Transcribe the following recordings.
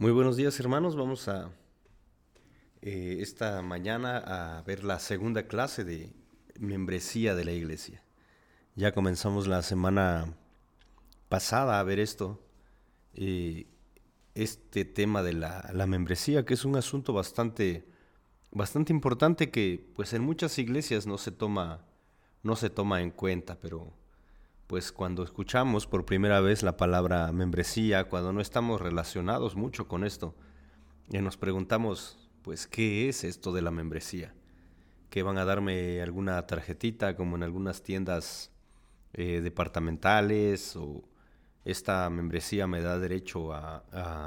Muy buenos días hermanos, vamos a eh, esta mañana a ver la segunda clase de membresía de la iglesia. Ya comenzamos la semana pasada a ver esto, eh, este tema de la, la, membresía, que es un asunto bastante, bastante importante que pues en muchas iglesias no se toma, no se toma en cuenta, pero pues cuando escuchamos por primera vez la palabra membresía, cuando no estamos relacionados mucho con esto, y nos preguntamos, pues, ¿qué es esto de la membresía? ¿Que van a darme alguna tarjetita como en algunas tiendas eh, departamentales? ¿O esta membresía me da derecho a,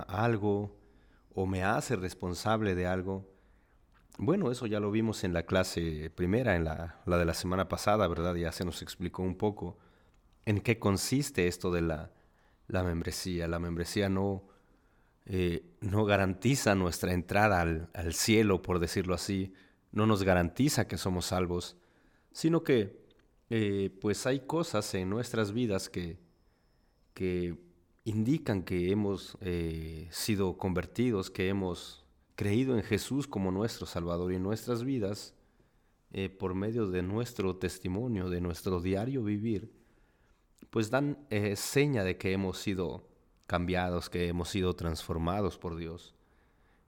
algo? ¿O me hace responsable de algo? Bueno, eso ya lo vimos en la clase primera, en la, la de la semana pasada, ¿verdad? Ya se nos explicó un poco en qué consiste esto de la, membresía. La membresía no, eh, no garantiza nuestra entrada al, cielo, por decirlo así, no nos garantiza que somos salvos, sino que eh, pues hay cosas en nuestras vidas que, que indican que hemos eh, sido convertidos, que hemos creído en Jesús como nuestro Salvador y nuestras vidas, por medio de nuestro testimonio, de nuestro diario vivir, pues dan eh, seña de que hemos sido cambiados, que hemos sido transformados por Dios.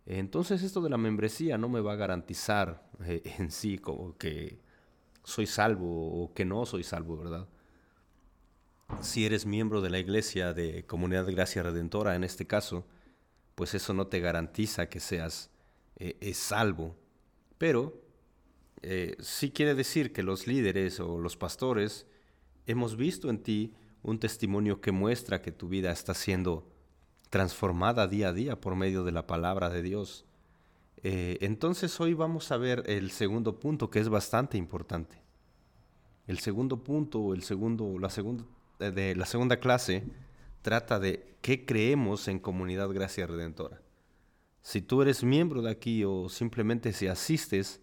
Entonces esto de la membresía no me va a garantizar eh, en sí como que soy salvo o que no soy salvo, ¿verdad? Si eres miembro de la iglesia de Comunidad de Gracia Redentora, en este caso, pues eso no te garantiza que seas eh, salvo. Pero sí quiere decir que los líderes o los pastores hemos visto en ti un testimonio que muestra que tu vida está siendo transformada día a día por medio de la palabra de Dios. Eh, entonces hoy vamos a ver el segundo punto que es bastante importante. El segundo punto, el segundo, la segunda, eh, de la segunda clase trata de qué creemos en Comunidad Gracia Redentora. Si tú eres miembro de aquí o simplemente si asistes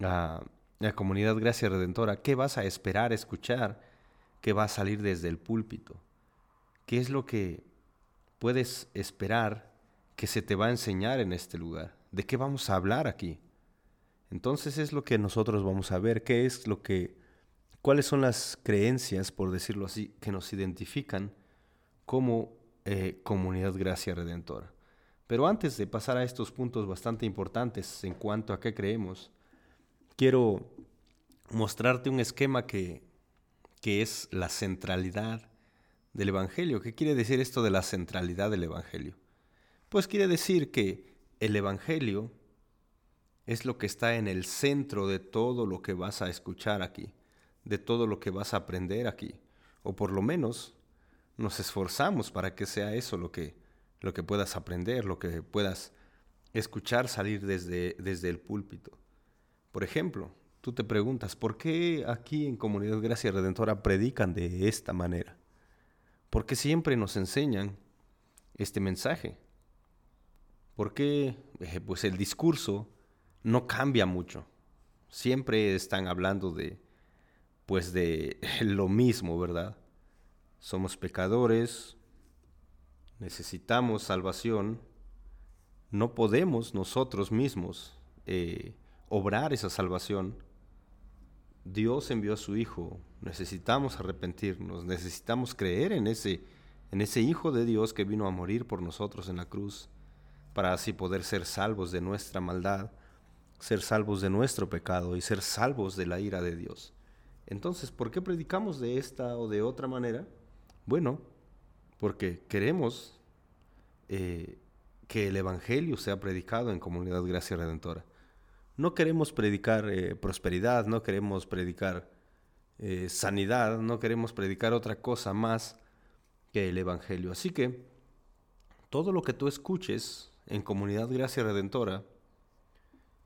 a la Comunidad Gracia Redentora, ¿qué vas a esperar escuchar? Que va a salir desde el púlpito? ¿Qué es lo que puedes esperar que se te va a enseñar en este lugar? ¿De qué vamos a hablar aquí? Entonces es lo que nosotros vamos a ver, qué es lo que, cuáles son las creencias, por decirlo así, que nos identifican como eh, comunidad gracia redentora. Pero antes de pasar a estos puntos bastante importantes en cuanto a qué creemos, quiero mostrarte un esquema que que es la centralidad del Evangelio. ¿Qué quiere decir esto de la centralidad del Evangelio? Pues quiere decir que el Evangelio es lo que está en el centro de todo lo que vas a escuchar aquí, de todo lo que vas a aprender aquí, o por lo menos nos esforzamos para que sea eso lo que, lo que puedas aprender, lo que puedas escuchar salir desde, desde el púlpito. Por ejemplo, tú te preguntas, ¿por qué aquí en Comunidad Gracia Redentora predican de esta manera? ¿Por qué siempre nos enseñan este mensaje? ¿Por qué eh, pues el discurso no cambia mucho? Siempre están hablando de pues de lo mismo, ¿verdad? Somos pecadores, necesitamos salvación, no podemos nosotros mismos eh, obrar esa salvación Dios envió a su Hijo, necesitamos arrepentirnos, necesitamos creer en ese, en ese Hijo de Dios que vino a morir por nosotros en la cruz, para así poder ser salvos de nuestra maldad, ser salvos de nuestro pecado y ser salvos de la ira de Dios. Entonces, ¿por qué predicamos de esta o de otra manera? Bueno, porque queremos eh, que el Evangelio sea predicado en Comunidad Gracia Redentora. No queremos predicar eh, prosperidad, no queremos predicar eh, sanidad, no queremos predicar otra cosa más que el Evangelio. Así que todo lo que tú escuches en Comunidad Gracia Redentora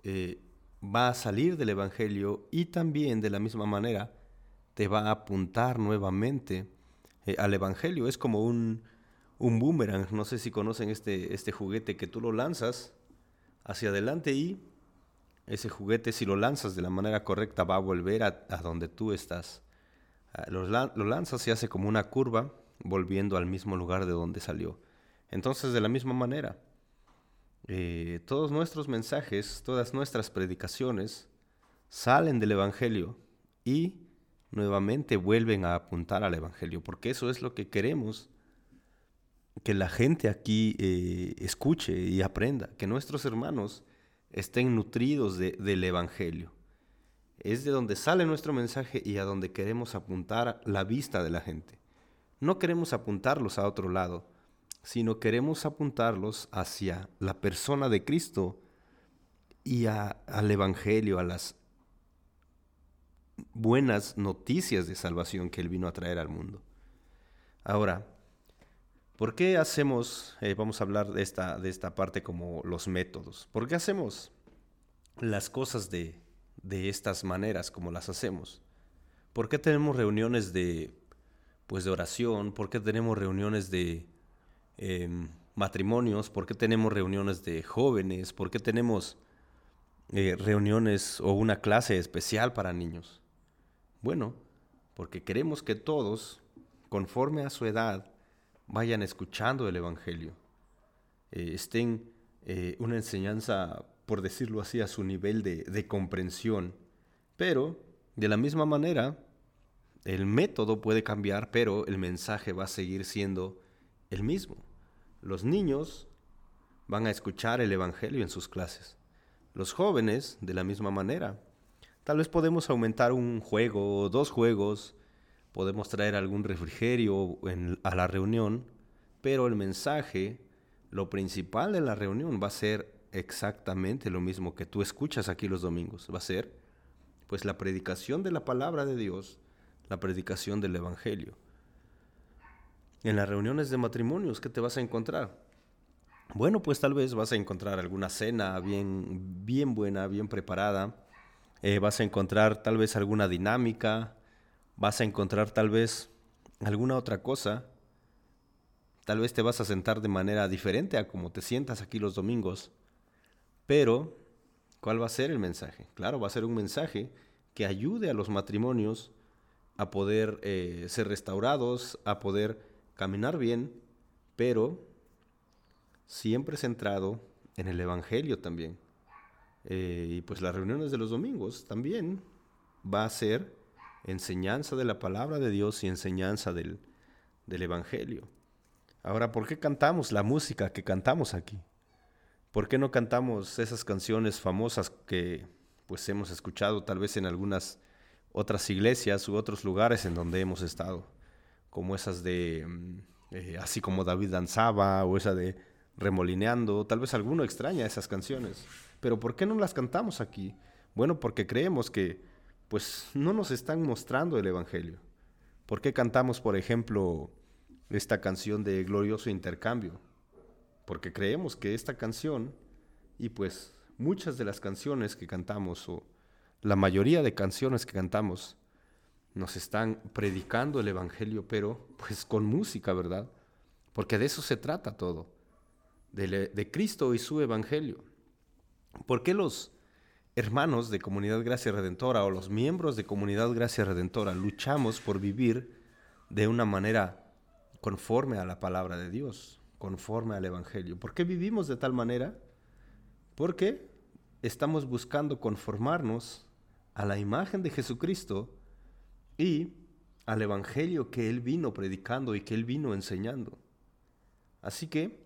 eh, va a salir del Evangelio y también de la misma manera te va a apuntar nuevamente al Evangelio. Es como un, un boomerang, no sé si conocen este, este juguete que tú lo lanzas hacia adelante y ese juguete, si lo lanzas de la manera correcta, va a volver a, donde tú estás. Ah, lo, lanzas y hace como una curva, volviendo al mismo lugar de donde salió. Entonces, de la misma manera, eh, todos nuestros mensajes, todas nuestras predicaciones salen del Evangelio y nuevamente vuelven a apuntar al Evangelio, porque eso es lo que queremos que la gente aquí eh, escuche y aprenda, que nuestros hermanos estén nutridos del Evangelio. Es de donde sale nuestro mensaje y a donde queremos apuntar la vista de la gente. No queremos apuntarlos a otro lado, sino queremos apuntarlos hacia la persona de Cristo y al Evangelio, a las buenas noticias de salvación que Él vino a traer al mundo. Ahora, ¿por qué hacemos, eh, vamos a hablar de esta, de esta parte como los métodos, ¿por qué hacemos las cosas de, de estas maneras como las hacemos? ¿Por qué tenemos reuniones de, pues, de oración? ¿Por qué tenemos reuniones de em, matrimonios? ¿Por qué tenemos reuniones de jóvenes? ¿Por qué tenemos eh, reuniones o una clase especial para niños? Bueno, porque queremos que todos, conforme a su edad, vayan escuchando el Evangelio, eh, estén eh, una enseñanza, por decirlo así, a su nivel de, de comprensión. Pero, de la misma manera, el método puede cambiar, pero el mensaje va a seguir siendo el mismo. Los niños van a escuchar el Evangelio en sus clases. Los jóvenes, de la misma manera, Tal vez podemos aumentar un juego o dos juegos, podemos traer algún refrigerio a la reunión, pero el mensaje, lo principal de la reunión va a ser exactamente lo mismo que tú escuchas aquí los domingos. Va a ser pues la predicación de la palabra de Dios, la predicación del Evangelio. En las reuniones de matrimonios, ¿qué te vas a encontrar? Bueno, pues tal vez vas a encontrar alguna cena bien, bien buena, bien preparada, eh, vas a encontrar tal vez alguna dinámica, vas a encontrar tal vez alguna otra cosa. Tal vez te vas a sentar de manera diferente a como te sientas aquí los domingos. Pero, ¿cuál va a ser el mensaje? Claro, va a ser un mensaje que ayude a los matrimonios a poder eh, ser restaurados, a poder caminar bien, pero siempre centrado en el Evangelio también. Eh, y pues las reuniones de los domingos también va a ser enseñanza de la palabra de Dios y enseñanza del, del Evangelio. Ahora, ¿por qué cantamos la música que cantamos aquí? ¿Por qué no cantamos esas canciones famosas que pues hemos escuchado tal vez en algunas otras iglesias u otros lugares en donde hemos estado? Como esas de mm, eh, así como David danzaba o esa de remolineando, tal vez alguno extraña esas canciones. Pero ¿por qué no las cantamos aquí? Bueno, porque creemos que pues no nos están mostrando el Evangelio. ¿Por qué cantamos, por ejemplo, esta canción de Glorioso Intercambio? Porque creemos que esta canción y pues muchas de las canciones que cantamos o la mayoría de canciones que cantamos nos están predicando el Evangelio, pero pues con música, ¿verdad? Porque de eso se trata todo, de, de Cristo y su Evangelio. ¿Por qué los hermanos de Comunidad Gracia Redentora o los miembros de Comunidad Gracia Redentora luchamos por vivir de una manera conforme a la palabra de Dios, conforme al Evangelio? ¿Por qué vivimos de tal manera? Porque estamos buscando conformarnos a la imagen de Jesucristo y al Evangelio que Él vino predicando y que Él vino enseñando. Así que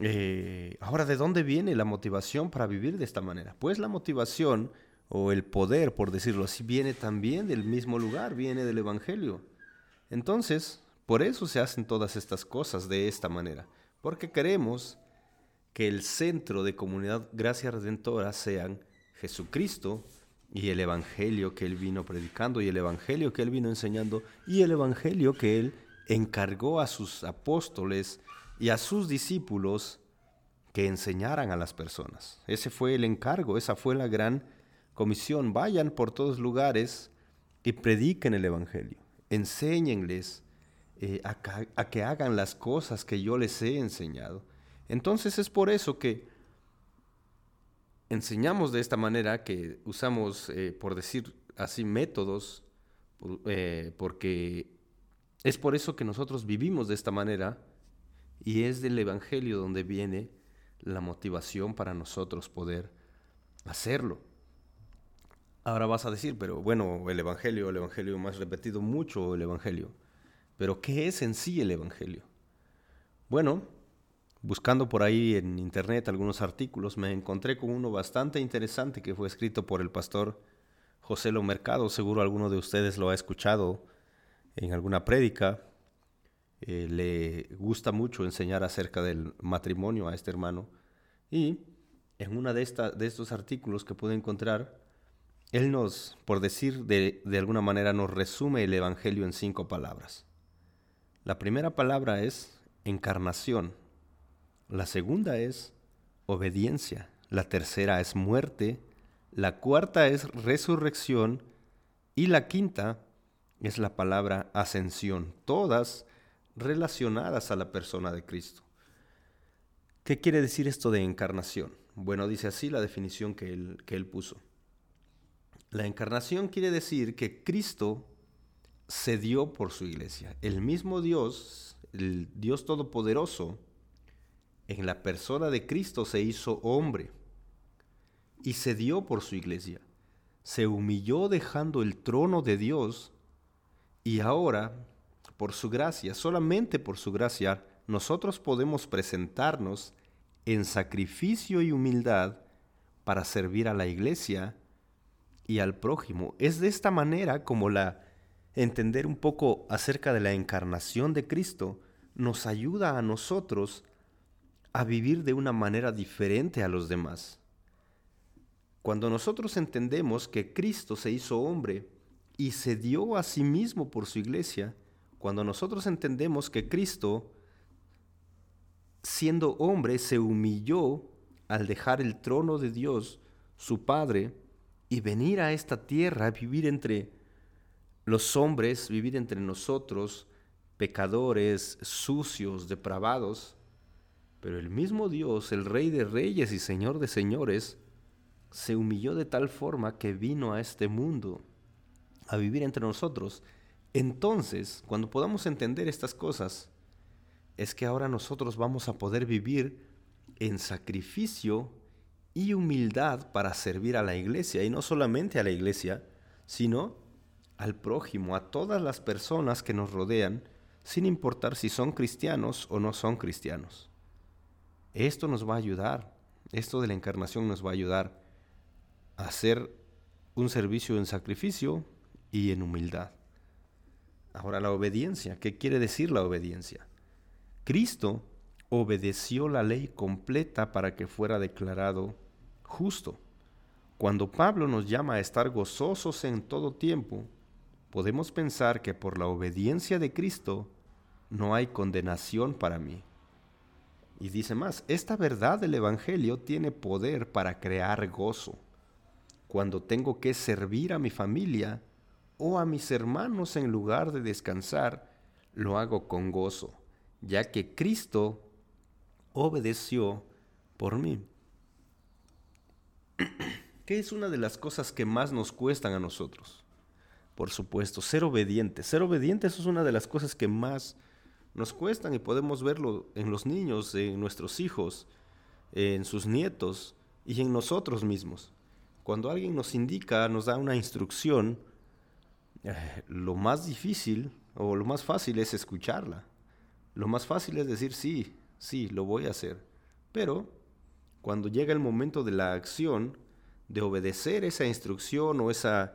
eh, ahora, ¿de dónde viene la motivación para vivir de esta manera? Pues la motivación o el poder, por decirlo así, viene también del mismo lugar, viene del Evangelio. Entonces, por eso se hacen todas estas cosas de esta manera, porque queremos que el centro de comunidad Gracia Redentora sean Jesucristo y el Evangelio que Él vino predicando y el Evangelio que Él vino enseñando y el Evangelio que Él encargó a sus apóstoles y a sus discípulos que enseñaran a las personas. Ese fue el encargo, esa fue la gran comisión. Vayan por todos lugares y prediquen el Evangelio. Enséñenles eh, a, que hagan las cosas que yo les he enseñado. Entonces es por eso que enseñamos de esta manera, que usamos, eh, por decir así, métodos, eh, porque es por eso que nosotros vivimos de esta manera y es del Evangelio donde viene la motivación para nosotros poder hacerlo. Ahora vas a decir, pero bueno, el Evangelio, el Evangelio más repetido mucho, el Evangelio. Pero ¿qué es en sí el Evangelio? Bueno, buscando por ahí en internet algunos artículos, me encontré con uno bastante interesante que fue escrito por el pastor José Lo Mercado. Seguro alguno de ustedes lo ha escuchado en alguna prédica. Eh, le gusta mucho enseñar acerca del matrimonio a este hermano. Y en uno de, de estos artículos que pude encontrar, él nos, por decir de, de alguna manera, nos resume el Evangelio en cinco palabras. La primera palabra es encarnación. La segunda es obediencia. La tercera es muerte. La cuarta es resurrección. Y la quinta es la palabra ascensión. Todas relacionadas a la persona de Cristo. ¿Qué quiere decir esto de encarnación? Bueno, dice así la definición que él, que él puso. La encarnación quiere decir que Cristo se dio por su iglesia. El mismo Dios, el Dios Todopoderoso, en la persona de Cristo se hizo hombre y se dio por su iglesia. Se humilló dejando el trono de Dios y ahora, por su gracia, solamente por su gracia, nosotros podemos presentarnos en sacrificio y humildad para servir a la iglesia y al prójimo. Es de esta manera como la entender un poco acerca de la encarnación de Cristo nos ayuda a nosotros a vivir de una manera diferente a los demás. Cuando nosotros entendemos que Cristo se hizo hombre y se dio a sí mismo por su iglesia, cuando nosotros entendemos que Cristo, siendo hombre, se humilló al dejar el trono de Dios, su Padre, y venir a esta tierra a vivir entre los hombres, vivir entre nosotros, pecadores, sucios, depravados, pero el mismo Dios, el Rey de Reyes y Señor de Señores, se humilló de tal forma que vino a este mundo a vivir entre nosotros. Entonces, cuando podamos entender estas cosas, es que ahora nosotros vamos a poder vivir en sacrificio y humildad para servir a la iglesia, y no solamente a la iglesia, sino al prójimo, a todas las personas que nos rodean, sin importar si son cristianos o no son cristianos. Esto nos va a ayudar, esto de la encarnación nos va a ayudar a hacer un servicio en sacrificio y en humildad. Ahora la obediencia, ¿qué quiere decir la obediencia? Cristo obedeció la ley completa para que fuera declarado justo. Cuando Pablo nos llama a estar gozosos en todo tiempo, podemos pensar que por la obediencia de Cristo no hay condenación para mí. Y dice más, esta verdad del Evangelio tiene poder para crear gozo. Cuando tengo que servir a mi familia o a mis hermanos en lugar de descansar, lo hago con gozo, ya que Cristo obedeció por mí. ¿Qué es una de las cosas que más nos cuestan a nosotros? Por supuesto, ser obedientes. Ser obedientes es una de las cosas que más nos cuestan y podemos verlo en los niños, en nuestros hijos, en sus nietos y en nosotros mismos. Cuando alguien nos indica, nos da una instrucción, lo más difícil o lo más fácil es escucharla. Lo más fácil es decir, sí, sí, lo voy a hacer. Pero cuando llega el momento de la acción, de obedecer esa instrucción o esa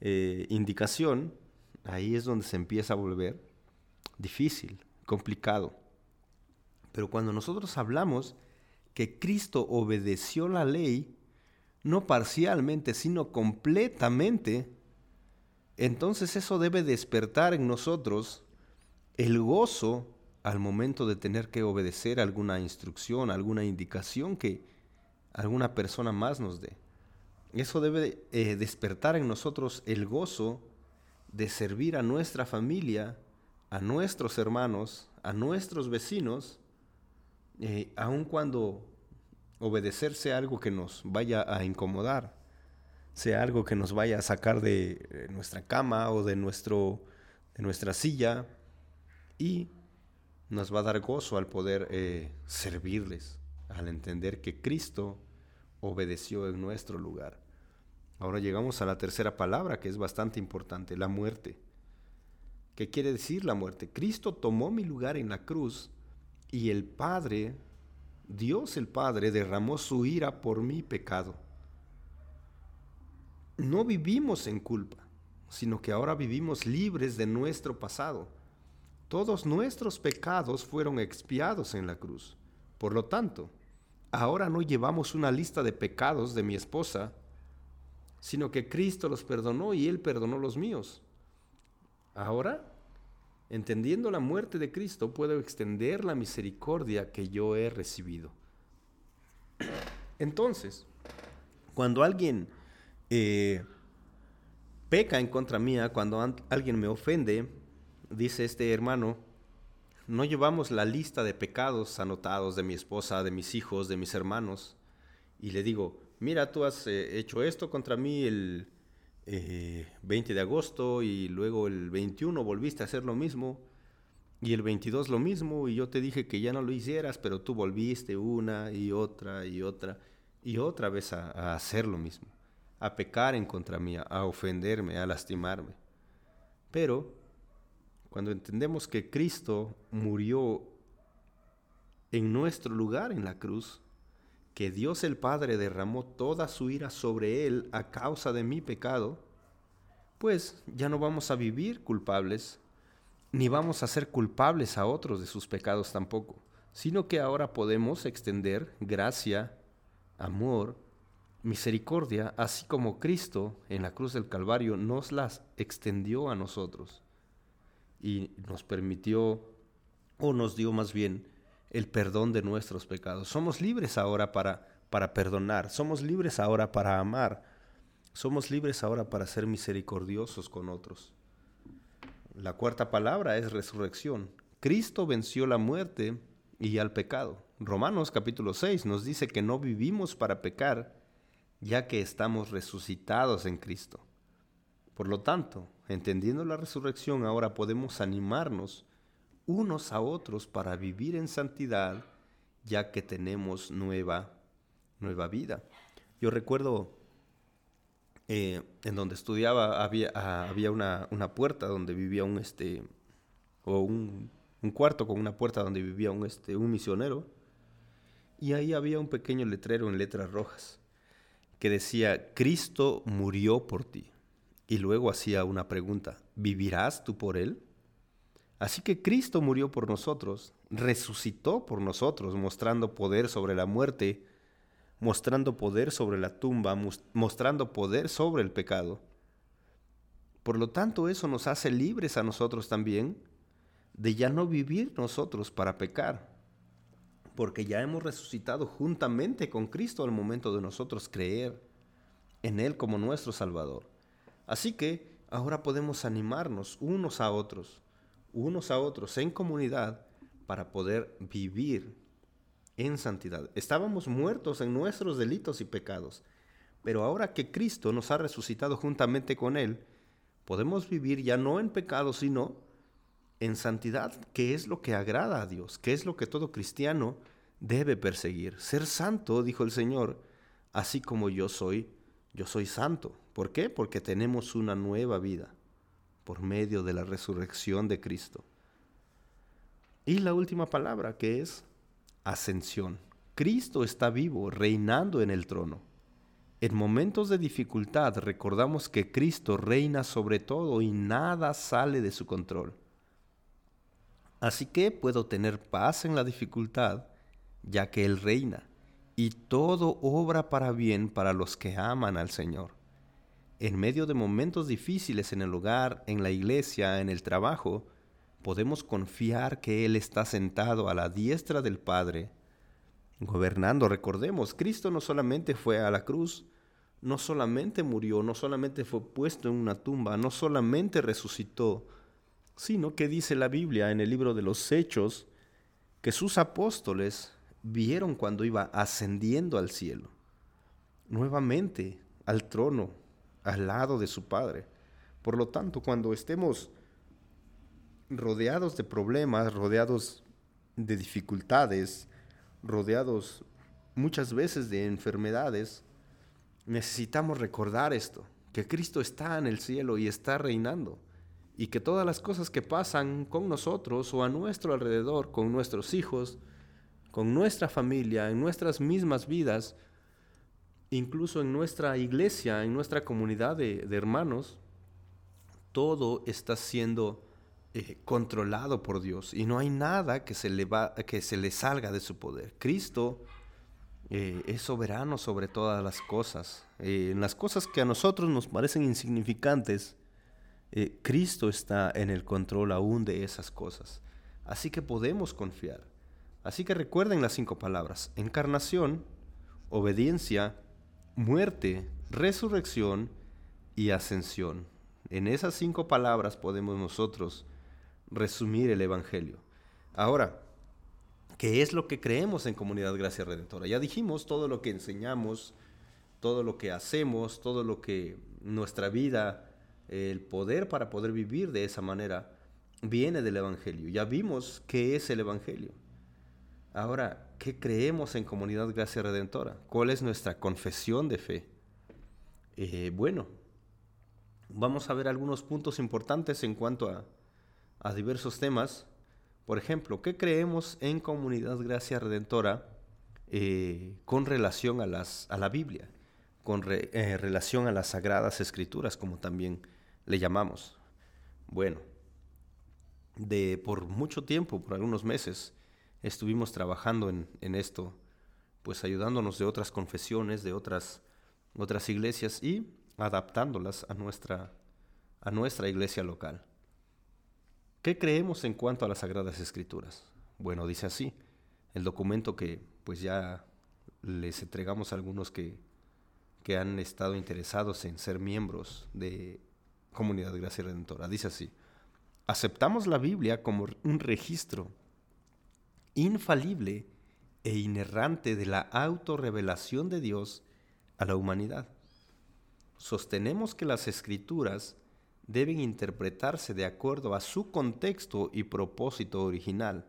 eh, indicación, ahí es donde se empieza a volver difícil, complicado. Pero cuando nosotros hablamos que Cristo obedeció la ley, no parcialmente, sino completamente, entonces eso debe despertar en nosotros el gozo al momento de tener que obedecer alguna instrucción, alguna indicación que alguna persona más nos dé. Eso debe eh, despertar en nosotros el gozo de servir a nuestra familia, a nuestros hermanos, a nuestros vecinos, eh, aun cuando obedecer sea algo que nos vaya a incomodar, sea algo que nos vaya a sacar de eh, nuestra cama o de, nuestro, de nuestra silla y nos va a dar gozo al poder servirles. al entender que Cristo obedeció en nuestro lugar. Ahora llegamos a la tercera palabra que es bastante importante, la muerte. ¿Qué quiere decir la muerte? Cristo tomó mi lugar en la cruz y el Padre, Dios el Padre, derramó su ira por mi pecado. No vivimos en culpa, sino que ahora vivimos libres de nuestro pasado. Todos nuestros pecados fueron expiados en la cruz. Por lo tanto, ahora no llevamos una lista de pecados de mi esposa, sino que Cristo los perdonó y Él perdonó los míos. Ahora, entendiendo la muerte de Cristo, puedo extender la misericordia que yo he recibido. Entonces, cuando alguien eh, peca en contra mía, cuando alguien me ofende, dice este hermano, no llevamos la lista de pecados anotados de mi esposa, de mis hijos, de mis hermanos, y le digo, mira, tú has eh, hecho esto contra mí el 20 eh, de agosto y luego el 21 volviste a hacer lo mismo y el 22 lo mismo y yo te dije que ya no lo hicieras, pero tú volviste una y otra y otra y otra vez a, hacer lo mismo, a pecar en contra mí, a ofenderme, a lastimarme. Pero cuando entendemos que Cristo murió en nuestro lugar en la cruz, que Dios el Padre derramó toda su ira sobre él a causa de mi pecado, pues ya no vamos a vivir culpables, ni vamos a ser culpables a otros de sus pecados tampoco, sino que ahora podemos extender gracia, amor, misericordia, así como Cristo en la cruz del Calvario nos las extendió a nosotros y nos permitió, o nos dio más bien, el perdón de nuestros pecados. Somos libres ahora para, para perdonar, somos libres ahora para amar, somos libres ahora para ser misericordiosos con otros. La cuarta palabra es resurrección. Cristo venció la muerte y al pecado. Romanos capítulo 6 nos dice que no vivimos para pecar, ya que estamos resucitados en Cristo. Por lo tanto, entendiendo la resurrección, ahora podemos animarnos unos a otros para vivir en santidad, ya que tenemos nueva, nueva vida. Yo recuerdo eh, en donde estudiaba había, ah, había una, puerta donde vivía un este o un, un, cuarto con una puerta donde vivía un este un misionero y ahí había un pequeño letrero en letras rojas que decía Cristo murió por ti y luego hacía una pregunta ¿vivirás tú por él? Así que Cristo murió por nosotros, resucitó por nosotros, mostrando poder sobre la muerte, mostrando poder sobre la tumba, mostrando poder sobre el pecado. Por lo tanto, eso nos hace libres a nosotros también de ya no vivir nosotros para pecar, porque ya hemos resucitado juntamente con Cristo al momento de nosotros creer en Él como nuestro Salvador. Así que ahora podemos animarnos unos a otros unos a otros en comunidad para poder vivir en santidad. Estábamos muertos en nuestros delitos y pecados, pero ahora que Cristo nos ha resucitado juntamente con Él, podemos vivir ya no en pecado, sino en santidad, que es lo que agrada a Dios, que es lo que todo cristiano debe perseguir. Ser santo, dijo el Señor, así como yo soy, yo soy santo. ¿Por qué? Porque tenemos una nueva vida por medio de la resurrección de Cristo. Y la última palabra que es ascensión. Cristo está vivo, reinando en el trono. En momentos de dificultad recordamos que Cristo reina sobre todo y nada sale de su control. Así que puedo tener paz en la dificultad, ya que Él reina, y todo obra para bien para los que aman al Señor en medio de momentos difíciles en el hogar, en la iglesia, en el trabajo, podemos confiar que Él está sentado a la diestra del Padre, gobernando. Recordemos, Cristo no solamente fue a la cruz, no solamente murió, no solamente fue puesto en una tumba, no solamente resucitó, sino que dice la Biblia en el libro de los Hechos que sus apóstoles vieron cuando iba ascendiendo al cielo, nuevamente al trono al lado de su Padre. Por lo tanto, cuando estemos rodeados de problemas, rodeados de dificultades, rodeados muchas veces de enfermedades, necesitamos recordar esto, que Cristo está en el cielo y está reinando, y que todas las cosas que pasan con nosotros o a nuestro alrededor, con nuestros hijos, con nuestra familia, en nuestras mismas vidas, incluso en nuestra iglesia, en nuestra comunidad de, hermanos, todo está siendo eh, controlado por Dios y no hay nada que se le, va, que se le salga de su poder. Cristo eh, es soberano sobre todas las cosas. Eh, en las cosas que a nosotros nos parecen insignificantes, Cristo está en el control aún de esas cosas. Así que podemos confiar. Así que recuerden las cinco palabras. Encarnación, obediencia, muerte, resurrección y ascensión. En esas cinco palabras podemos nosotros resumir el Evangelio. Ahora, ¿qué es lo que creemos en Comunidad Gracia Redentora? Ya dijimos todo lo que enseñamos, todo lo que hacemos, todo lo que nuestra vida, el poder para poder vivir de esa manera, viene del Evangelio. Ya vimos qué es el Evangelio. Ahora, ¿qué creemos en Comunidad Gracia Redentora? ¿Cuál es nuestra confesión de fe? Eh, bueno, vamos a ver algunos puntos importantes en cuanto a, diversos temas. Por ejemplo, ¿qué creemos en Comunidad Gracia Redentora eh, con relación a, las, a la Biblia? Con eh, relación a las Sagradas Escrituras, como también le llamamos. Bueno, de por mucho tiempo, por algunos meses, estuvimos trabajando en, esto, pues ayudándonos de otras confesiones, de otras, otras iglesias y adaptándolas a nuestra, a nuestra iglesia local. ¿Qué creemos en cuanto a las Sagradas Escrituras? Bueno, dice así, el documento que pues ya les entregamos a algunos que, que han estado interesados en ser miembros de Comunidad Gracia Redentora. Dice así, aceptamos la Biblia como un registro infalible e inerrante de la autorrevelación de Dios a la humanidad. Sostenemos que las escrituras deben interpretarse de acuerdo a su contexto y propósito original,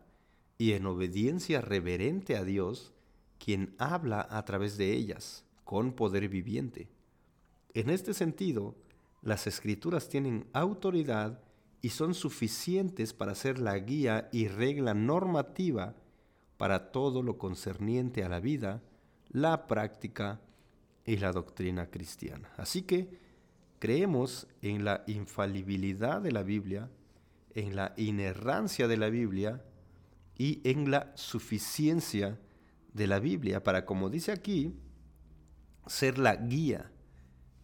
y en obediencia reverente a Dios, quien habla a través de ellas, con poder viviente. En este sentido, las escrituras tienen autoridad y son suficientes para ser la guía y regla normativa para todo lo concerniente a la vida, la práctica y la doctrina cristiana. Así que creemos en la infalibilidad de la Biblia, en la inerrancia de la Biblia y en la suficiencia de la Biblia para, como dice aquí, ser la guía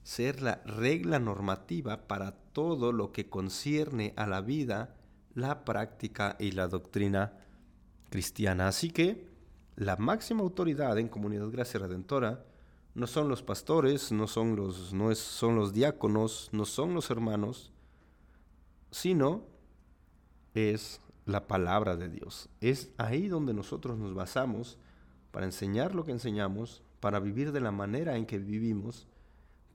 ser la regla normativa para todo lo que concierne a la vida, la práctica y la doctrina cristiana. Así que la máxima autoridad en Comunidad Gracia Redentora no son los pastores, no son los, no son los diáconos, no son los hermanos, sino es la palabra de Dios. Es ahí donde nosotros nos basamos para enseñar lo que enseñamos, para vivir de la manera en que vivimos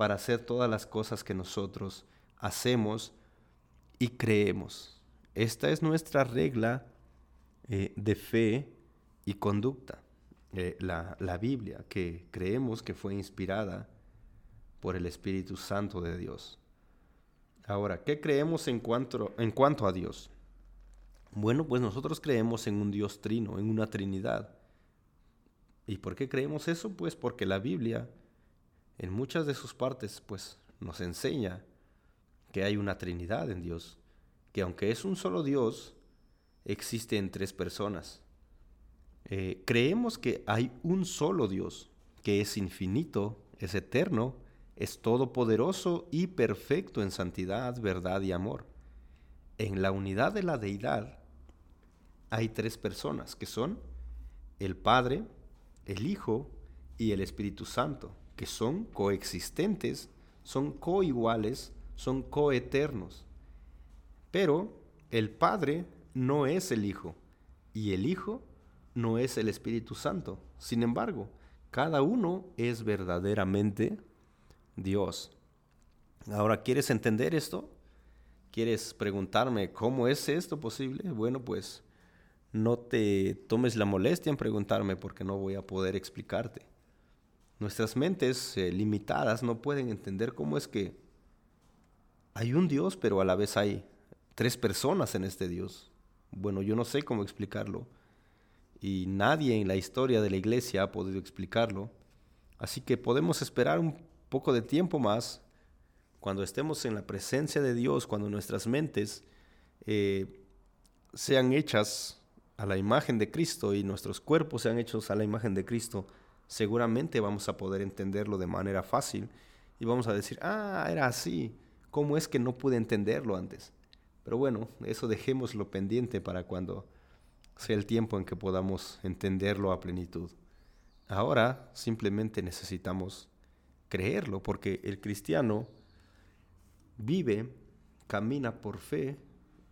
para hacer todas las cosas que nosotros hacemos y creemos. Esta es nuestra regla eh, de fe y conducta. Eh, la, la Biblia, que creemos que fue inspirada por el Espíritu Santo de Dios. Ahora, ¿qué creemos en cuanto, en cuanto a Dios? Bueno, pues nosotros creemos en un Dios trino, en una Trinidad. ¿Y por qué creemos eso? Pues porque la Biblia en muchas de sus partes, pues nos enseña que hay una Trinidad en Dios, que aunque es un solo Dios, existe en tres personas. Eh, creemos que hay un solo Dios, que es infinito, es eterno, es todopoderoso y perfecto en santidad, verdad y amor. En la unidad de la deidad hay tres personas, que son el Padre, el Hijo y el Espíritu Santo que son coexistentes, son coiguales, son coeternos. Pero el Padre no es el Hijo y el Hijo no es el Espíritu Santo. Sin embargo, cada uno es verdaderamente Dios. Ahora, ¿quieres entender esto? ¿Quieres preguntarme cómo es esto posible? Bueno, pues no te tomes la molestia en preguntarme porque no voy a poder explicarte. Nuestras mentes eh, limitadas no pueden entender cómo es que hay un Dios, pero a la vez hay tres personas en este Dios. Bueno, yo no sé cómo explicarlo y nadie en la historia de la iglesia ha podido explicarlo. Así que podemos esperar un poco de tiempo más cuando estemos en la presencia de Dios, cuando nuestras mentes eh, sean hechas a la imagen de Cristo y nuestros cuerpos sean hechos a la imagen de Cristo, seguramente vamos a poder entenderlo de manera fácil y vamos a decir, ah, era así, ¿cómo es que no pude entenderlo antes? Pero bueno, eso dejémoslo pendiente para cuando sea el tiempo en que podamos entenderlo a plenitud. Ahora simplemente necesitamos creerlo, porque el cristiano vive, camina por fe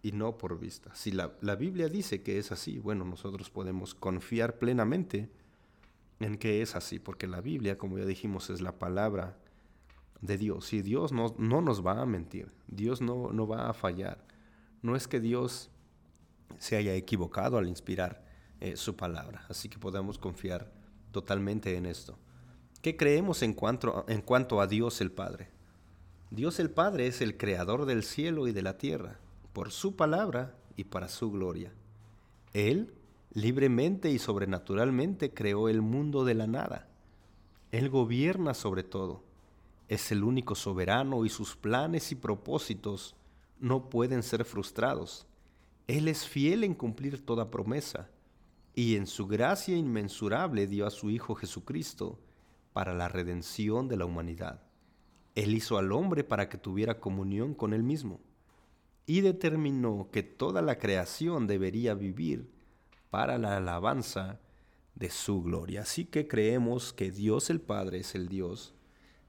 y no por vista. Si la, la, Biblia dice que es así, bueno, nosotros podemos confiar plenamente en que es así, porque la Biblia, como ya dijimos, es la palabra de Dios. Y Dios no, no nos va a mentir, Dios no, no va a fallar. No es que Dios se haya equivocado al inspirar eh, su palabra. Así que podemos confiar totalmente en esto. ¿Qué creemos en cuanto, en cuanto a Dios el Padre? Dios el Padre es el creador del cielo y de la tierra, por su palabra y para su gloria. Él libremente y sobrenaturalmente creó el mundo de la nada. Él gobierna sobre todo. Es el único soberano y sus planes y propósitos no pueden ser frustrados. Él es fiel en cumplir toda promesa, y en su gracia inmensurable dio a su Hijo Jesucristo para la redención de la humanidad. Él hizo al hombre para que tuviera comunión con él mismo, y determinó que toda la creación debería vivir para la alabanza de su gloria. Así que creemos que Dios el Padre es el Dios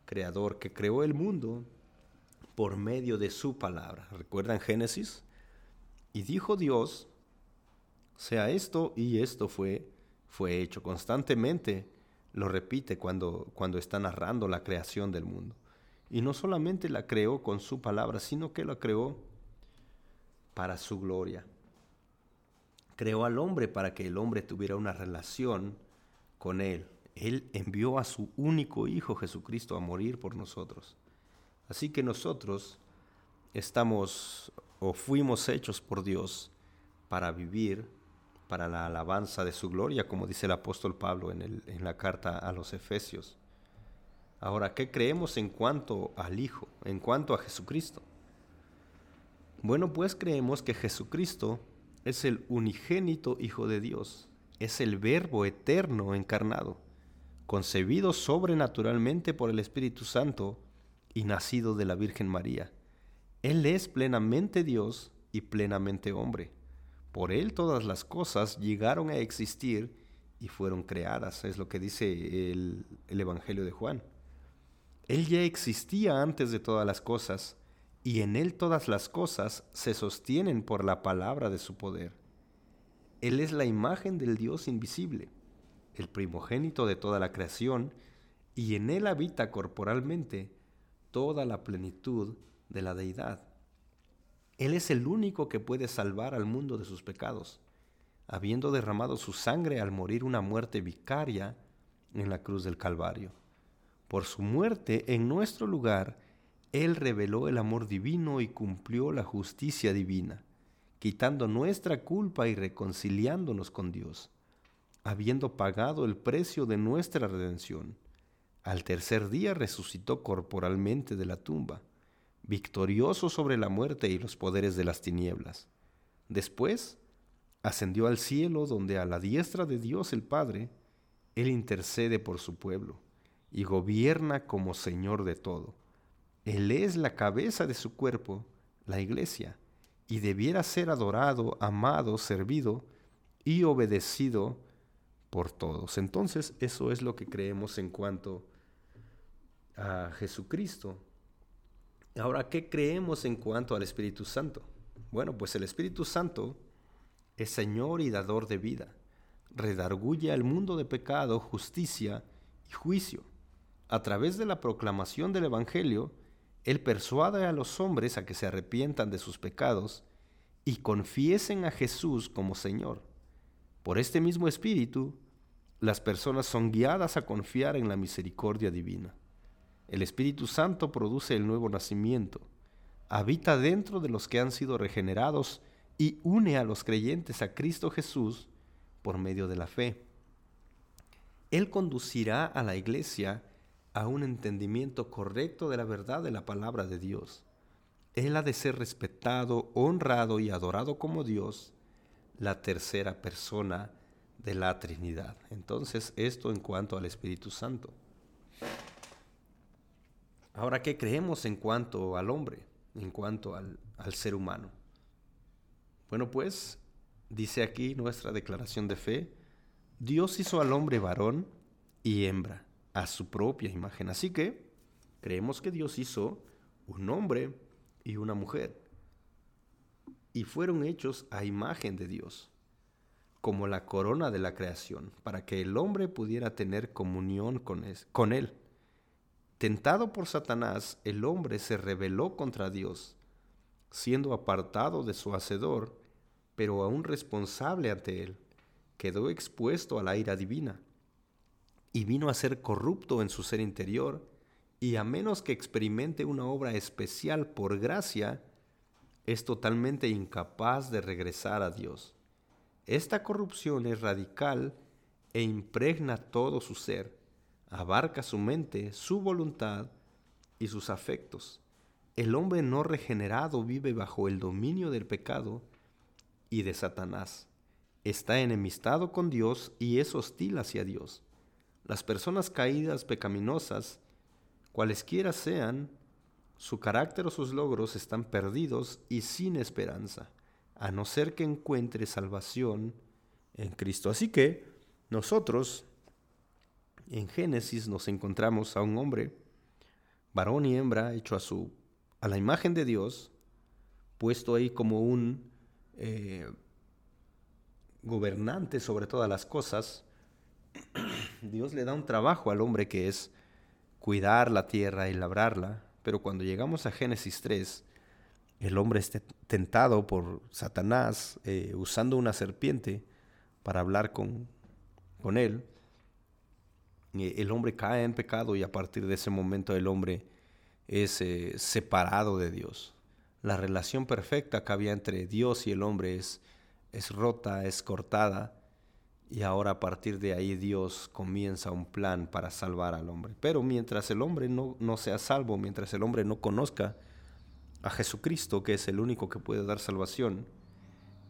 creador que creó el mundo por medio de su palabra. ¿Recuerdan Génesis? Y dijo Dios, sea esto y esto fue, fue hecho. Constantemente lo repite cuando, cuando está narrando la creación del mundo. Y no solamente la creó con su palabra, sino que la creó para su gloria. Creó al hombre para que el hombre tuviera una relación con él. Él envió a su único Hijo Jesucristo a morir por nosotros. Así que nosotros estamos o fuimos hechos por Dios para vivir para la alabanza de su gloria, como dice el apóstol Pablo en, en la carta a los Efesios. Ahora, ¿qué creemos en cuanto al Hijo, en cuanto a Jesucristo? Bueno, pues creemos que Jesucristo es el unigénito Hijo de Dios, es el Verbo eterno encarnado, concebido sobrenaturalmente por el Espíritu Santo y nacido de la Virgen María. Él es plenamente Dios y plenamente hombre. Por Él todas las cosas llegaron a existir y fueron creadas, es lo que dice el, Evangelio de Juan. Él ya existía antes de todas las cosas, y en Él todas las cosas se sostienen por la palabra de su poder. Él es la imagen del Dios invisible, el primogénito de toda la creación, y en Él habita corporalmente toda la plenitud de la deidad. Él es el único que puede salvar al mundo de sus pecados, habiendo derramado su sangre al morir una muerte vicaria en la cruz del Calvario. Por su muerte en nuestro lugar, Él reveló el amor divino y cumplió la justicia divina, quitando nuestra culpa y reconciliándonos con Dios, habiendo pagado el precio de nuestra redención. Al tercer día resucitó corporalmente de la tumba victorioso sobre la muerte y los poderes de las tinieblas. Después, ascendió al cielo donde a la diestra de Dios el Padre, Él intercede por su pueblo y gobierna como Señor de todo. Él es la cabeza de su cuerpo, la iglesia, y debiera ser adorado, amado, servido y obedecido por todos. Entonces, eso es lo que creemos en cuanto a Jesucristo. Ahora, ¿qué creemos en cuanto al Espíritu Santo? Bueno, pues el Espíritu Santo es Señor y dador de vida. Redarguye al mundo de pecado, justicia y juicio. A través de la proclamación del Evangelio, Él persuade a los hombres a que se arrepientan de sus pecados y confiesen a Jesús como Señor. Por este mismo espíritu, las personas son guiadas a confiar en la misericordia divina. El Espíritu Santo produce el nuevo nacimiento, habita dentro de los que han sido regenerados y une a los creyentes a Cristo Jesús por medio de la fe. Él conducirá a la iglesia a un entendimiento correcto de la verdad de la palabra de Dios. Él ha de ser respetado, honrado y adorado como Dios, la tercera persona de la Trinidad. Entonces, esto en cuanto al Espíritu Santo. Ahora, ¿qué creemos en cuanto al hombre, en cuanto al, al ser humano? Bueno, pues, dice aquí nuestra declaración de fe, Dios hizo al hombre varón y hembra a su propia imagen. Así que creemos que Dios hizo un hombre y una mujer. Y fueron hechos a imagen de Dios, como la corona de la creación, para que el hombre pudiera tener comunión con, con Él. Tentado por Satanás, el hombre se rebeló contra Dios, siendo apartado de su Hacedor, pero aún responsable ante Él quedó expuesto a la ira divina y vino a ser corrupto en su ser interior y a menos que experimente una obra especial por gracia, es totalmente incapaz de regresar a Dios. Esta corrupción es radical e impregna todo su ser, abarca su mente, su voluntad y sus afectos. El hombre no regenerado vive bajo el dominio del pecado y de Satanás está enemistado con Dios y es hostil hacia Dios. Las personas caídas pecaminosas, cualesquiera sean, su carácter o sus logros están perdidos y sin esperanza, a no ser que encuentre salvación en Cristo. Así que nosotros en Génesis nos encontramos a un hombre, varón y hembra, hecho a su a la imagen de Dios, puesto ahí como un eh, gobernante sobre todas las cosas, Dios le da un trabajo al hombre que es cuidar la tierra y labrarla, pero cuando llegamos a Génesis 3, el hombre está tentado por Satanás eh, usando una serpiente para hablar con, con él. el hombre cae en pecado y a partir de ese momento el hombre es eh, separado de Dios. La relación perfecta que había entre Dios y el hombre es es rota, es cortada, y ahora a partir de ahí Dios comienza un plan para salvar al hombre. Pero mientras el hombre no, no sea salvo, mientras el hombre no conozca a Jesucristo, que es el único que puede dar salvación,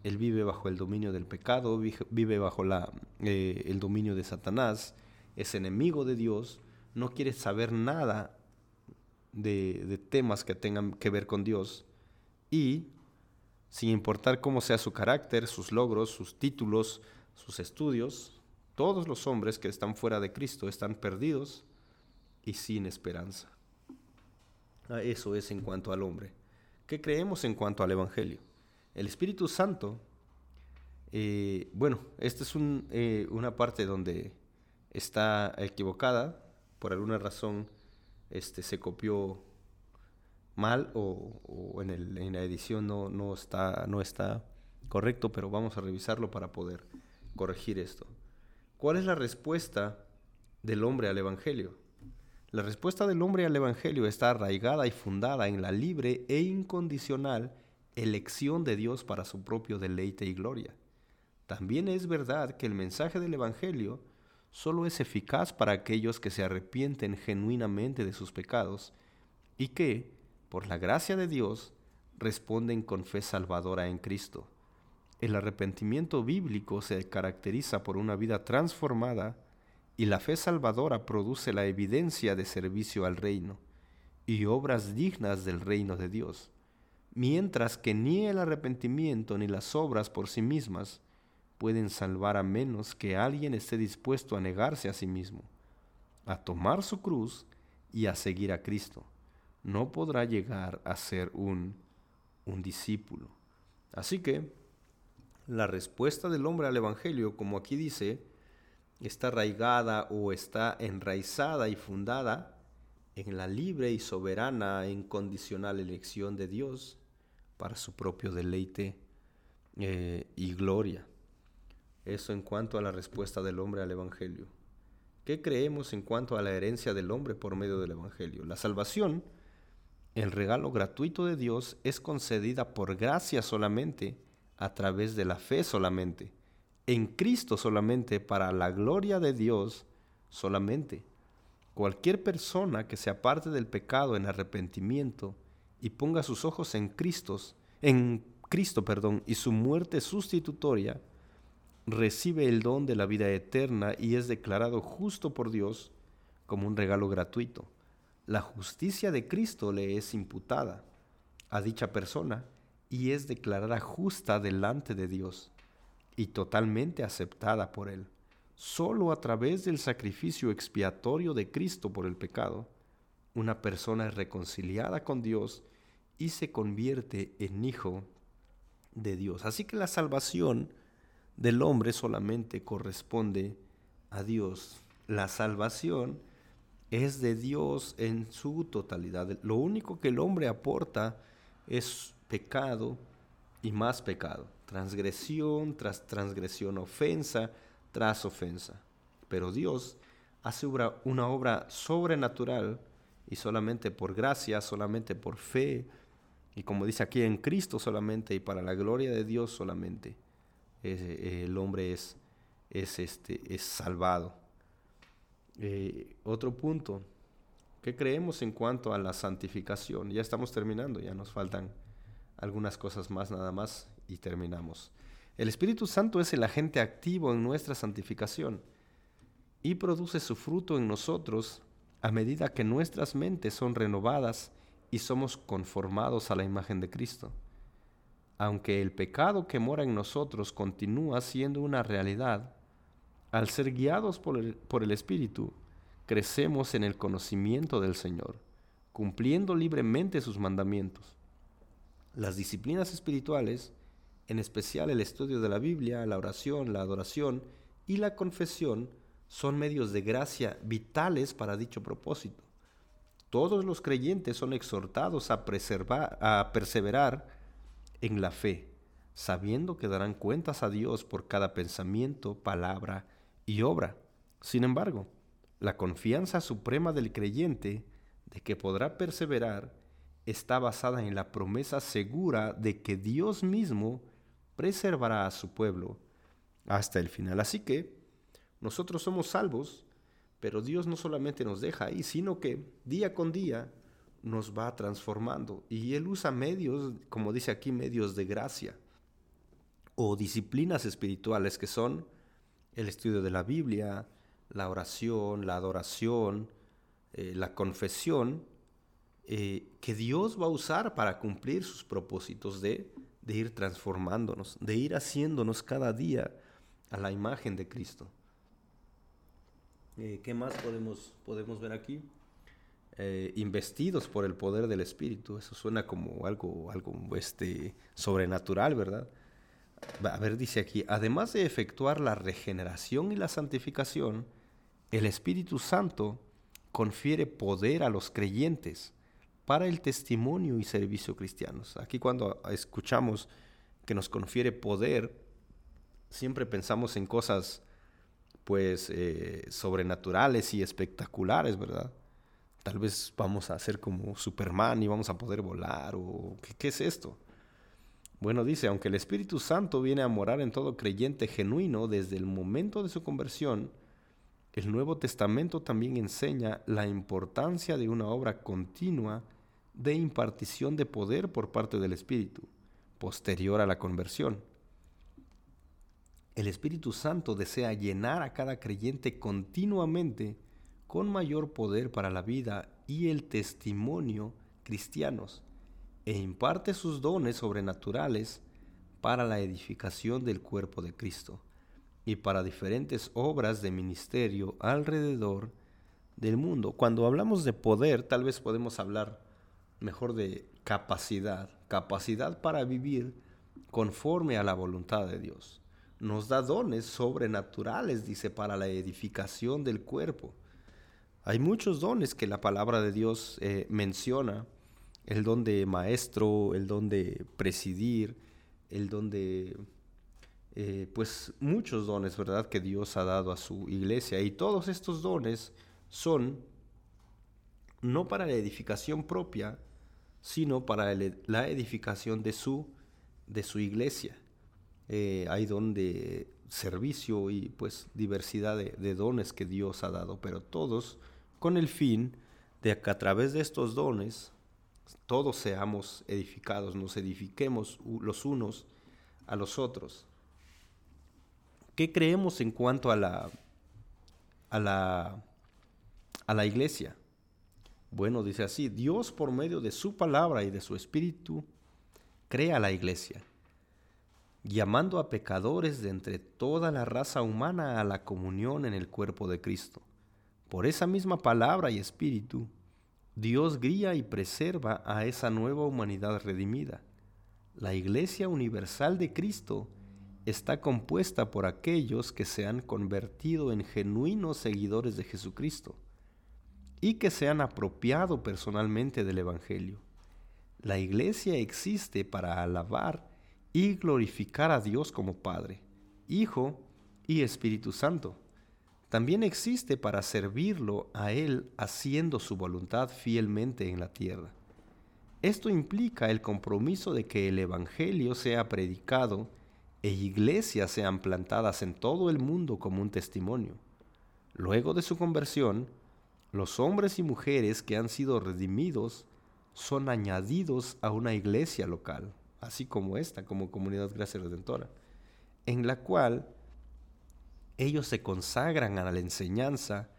él vive bajo el dominio del pecado, vive bajo la, eh, el dominio de Satanás, es enemigo de Dios, no quiere saber nada de, de temas que tengan que ver con Dios y sin importar cómo sea su carácter, sus logros, sus títulos, sus estudios, todos los hombres que están fuera de Cristo están perdidos y sin esperanza. Ah, eso es en cuanto al hombre. ¿Qué creemos en cuanto al Evangelio? El Espíritu Santo, eh, bueno, esta es eh, una parte donde está equivocada, por alguna razón este, se copió mal o, en, la edición no, no, está, no está correcto, pero vamos a revisarlo para poder corregir esto. ¿Cuál es la respuesta del hombre al Evangelio? La respuesta del hombre al Evangelio está arraigada y fundada en la libre e incondicional elección de Dios para su propio deleite y gloria. También es verdad que el mensaje del Evangelio solo es eficaz para aquellos que se arrepienten genuinamente de sus pecados y que, por la gracia de Dios, responden con fe salvadora en Cristo. El arrepentimiento bíblico se caracteriza por una vida transformada y la fe salvadora produce la evidencia de servicio al reino y obras dignas del reino de Dios, mientras que ni el arrepentimiento ni las obras por sí mismas pueden salvar a menos que alguien esté dispuesto a negarse a sí mismo, a tomar su cruz y a seguir a Cristo no podrá llegar a ser un, un discípulo. Así que la respuesta del hombre al Evangelio, como aquí dice, está arraigada o está enraizada y fundada en la libre y soberana e incondicional elección de Dios para su propio deleite eh, y gloria. Eso en cuanto a la respuesta del hombre al Evangelio. ¿Qué creemos en cuanto a la herencia del hombre por medio del Evangelio? La salvación, el regalo gratuito de Dios, es concedida por gracia solamente, a través de la fe solamente, en Cristo solamente, para la gloria de Dios solamente. Cualquier persona que se aparte del pecado en arrepentimiento y ponga sus ojos en Cristo, en Cristo, perdón, y su muerte sustitutoria, recibe el don de la vida eterna y es declarado justo por Dios como un regalo gratuito. La justicia de Cristo le es imputada a dicha persona y es declarada justa delante de Dios y totalmente aceptada por Él. Solo a través del sacrificio expiatorio de Cristo por el pecado, una persona es reconciliada con Dios y se convierte en hijo de Dios. Así que la salvación del hombre solamente corresponde a Dios. La salvación es de Dios en su totalidad. Lo único que el hombre aporta es pecado y más pecado. Transgresión tras transgresión, ofensa tras ofensa. Pero Dios hace una obra sobrenatural y solamente por gracia, solamente por fe, y como dice aquí en Cristo solamente y para la gloria de Dios solamente eh, el hombre es, es, este, es salvado. Eh, otro punto, ¿qué creemos en cuanto a la santificación? Ya estamos terminando, ya nos faltan algunas cosas más nada más y terminamos. El Espíritu Santo es el agente activo en nuestra santificación y produce su fruto en nosotros a medida que nuestras mentes son renovadas y somos conformados a la imagen de Cristo aunque el pecado que mora en nosotros continúa siendo una realidad, al ser guiados por el, Espíritu, crecemos en el conocimiento del Señor, cumpliendo libremente sus mandamientos. Las disciplinas espirituales, en especial el estudio de la Biblia, la oración, la adoración y la confesión, son medios de gracia vitales para dicho propósito. Todos los creyentes son exhortados a, preservar, a perseverar en la fe, sabiendo que darán cuentas a Dios por cada pensamiento, palabra y obra. Sin embargo, la confianza suprema del creyente de que podrá perseverar está basada en la promesa segura de que Dios mismo preservará a su pueblo hasta el final. Así que nosotros somos salvos, pero Dios no solamente nos deja ahí, sino que día con día nos va transformando. Y Él usa medios, como dice aquí, medios de gracia o disciplinas espirituales que son el estudio de la Biblia, la oración, la adoración, eh, la confesión, eh, que Dios va a usar para cumplir sus propósitos de, de ir transformándonos, de ir haciéndonos cada día a la imagen de Cristo. Eh, ¿Qué más podemos, podemos ver aquí? Eh, investidos por el poder del Espíritu. Eso suena como algo, algo este, sobrenatural, ¿verdad? A ver, dice aquí, además de efectuar la regeneración y la santificación, el Espíritu Santo confiere poder a los creyentes para el testimonio y servicio cristianos. Aquí cuando escuchamos que nos confiere poder, siempre pensamos en cosas pues eh, sobrenaturales y espectaculares, ¿verdad? Tal vez vamos a ser como Superman y vamos a poder volar o ¿qué, es esto? Bueno, dice, aunque el Espíritu Santo viene a morar en todo creyente genuino desde el momento de su conversión, el Nuevo Testamento también enseña la importancia de una obra continua de impartición de poder por parte del Espíritu, posterior a la conversión. El Espíritu Santo desea llenar a cada creyente continuamente con mayor poder para la vida y el testimonio cristianos, e imparte sus dones sobrenaturales para la edificación del cuerpo de Cristo y para diferentes obras de ministerio alrededor del mundo. Cuando hablamos de poder, tal vez podemos hablar mejor de capacidad, capacidad para vivir conforme a la voluntad de Dios. Nos da dones sobrenaturales, dice, para la edificación del cuerpo. Hay muchos dones que la palabra de Dios eh, menciona. El don de maestro, el don de presidir, el don de eh, pues muchos dones, ¿verdad?, que Dios ha dado a su iglesia. Y todos estos dones son no para la edificación propia, sino para la edificación de su, de su iglesia. Eh, hay don de servicio y pues diversidad de, de, dones que Dios ha dado, pero todos con el fin de que a través de estos dones todos seamos edificados, nos edifiquemos los unos a los otros. ¿Qué creemos en cuanto a la, a la, a la iglesia? Bueno, dice así, Dios por medio de su palabra y de su espíritu crea la iglesia, llamando a pecadores de entre toda la raza humana a la comunión en el cuerpo de Cristo. Por esa misma palabra y espíritu, Dios guía y preserva a esa nueva humanidad redimida. La Iglesia Universal de Cristo está compuesta por aquellos que se han convertido en genuinos seguidores de Jesucristo y que se han apropiado personalmente del Evangelio. La Iglesia existe para alabar y glorificar a Dios como Padre, Hijo y Espíritu Santo también existe para servirlo a Él haciendo su voluntad fielmente en la tierra. Esto implica el compromiso de que el Evangelio sea predicado e iglesias sean plantadas en todo el mundo como un testimonio. Luego de su conversión, los hombres y mujeres que han sido redimidos son añadidos a una iglesia local, así como esta, como Comunidad Gracia Redentora, en la cual ellos se consagran a la enseñanza,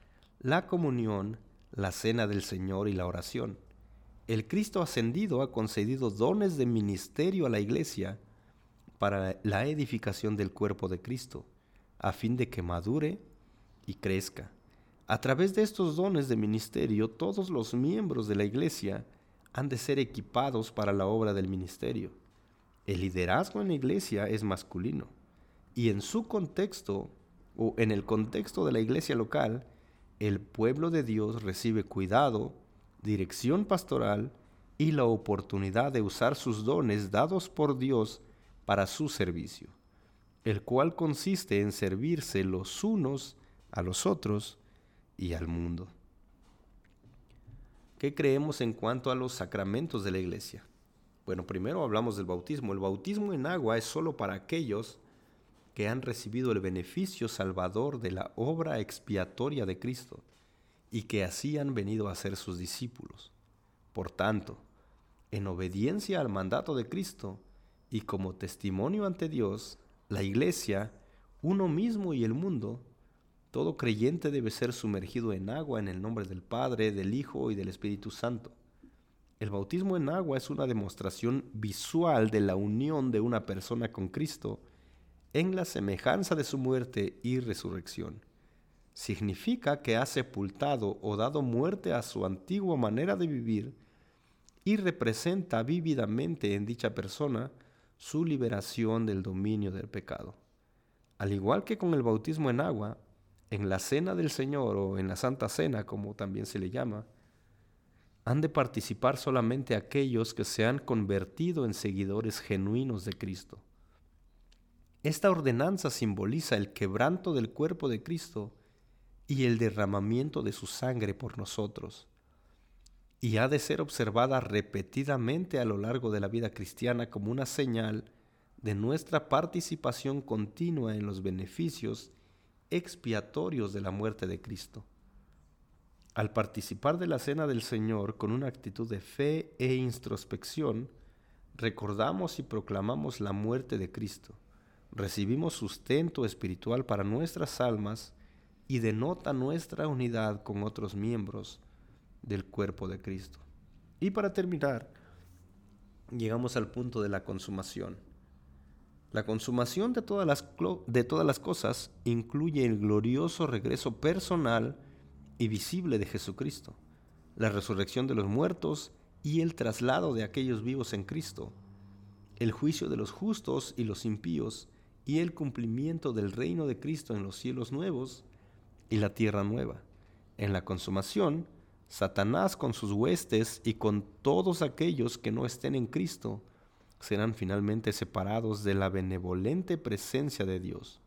la comunión, la cena del Señor y la oración. El Cristo ascendido ha concedido dones de ministerio a la iglesia para la edificación del cuerpo de Cristo, a fin de que madure y crezca. A través de estos dones de ministerio, todos los miembros de la iglesia han de ser equipados para la obra del ministerio. El liderazgo en la iglesia es masculino y en su contexto o en el contexto de la iglesia local, el pueblo de Dios recibe cuidado, dirección pastoral y la oportunidad de usar sus dones dados por Dios para su servicio, el cual consiste en servirse los unos a los otros y al mundo. ¿Qué creemos en cuanto a los sacramentos de la iglesia? Bueno, primero hablamos del bautismo. El bautismo en agua es solo para aquellos que han recibido el beneficio salvador de la obra expiatoria de Cristo y que así han venido a ser sus discípulos. Por tanto, en obediencia al mandato de Cristo y como testimonio ante Dios, la Iglesia, uno mismo y el mundo, todo creyente debe ser sumergido en agua en el nombre del Padre, del Hijo y del Espíritu Santo. El bautismo en agua es una demostración visual de la unión de una persona con Cristo en la semejanza de su muerte y resurrección. Significa que ha sepultado o dado muerte a su antigua manera de vivir y representa vívidamente en dicha persona su liberación del dominio del pecado. Al igual que con el bautismo en agua, en la cena del Señor o en la Santa Cena, como también se le llama, han de participar solamente aquellos que se han convertido en seguidores genuinos de Cristo. Esta ordenanza simboliza el quebranto del cuerpo de Cristo y el derramamiento de su sangre por nosotros, y ha de ser observada repetidamente a lo largo de la vida cristiana como una señal de nuestra participación continua en los beneficios expiatorios de la muerte de Cristo. Al participar de la cena del Señor con una actitud de fe e introspección, recordamos y proclamamos la muerte de Cristo recibimos sustento espiritual para nuestras almas y denota nuestra unidad con otros miembros del cuerpo de Cristo. Y para terminar, llegamos al punto de la consumación. La consumación de todas las, de todas las cosas incluye el glorioso regreso personal y visible de Jesucristo, la resurrección de los muertos y el traslado de aquellos vivos en Cristo, el juicio de los justos y los impíos, y el cumplimiento del reino de Cristo en los cielos nuevos y la tierra nueva. En la consumación, Satanás con sus huestes y con todos aquellos que no estén en Cristo serán finalmente separados de la benevolente presencia de Dios,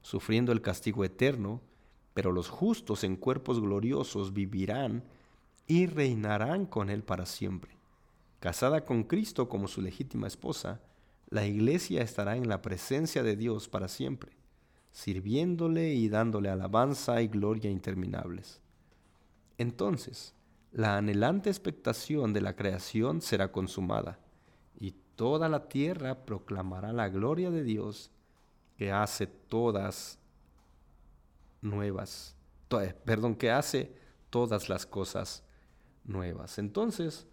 sufriendo el castigo eterno, pero los justos en cuerpos gloriosos vivirán y reinarán con Él para siempre. Casada con Cristo como su legítima esposa, la iglesia estará en la presencia de Dios para siempre, sirviéndole y dándole alabanza y gloria interminables. Entonces, la anhelante expectación de la creación será consumada, toda la tierra proclamará la gloria de Dios que hace todas nuevas, eh, perdón, que hace todas las cosas nuevas. Entonces,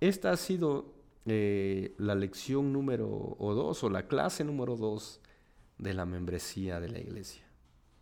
esta ha sido eh, la lección número o dos o la clase número dos de la membresía de la iglesia.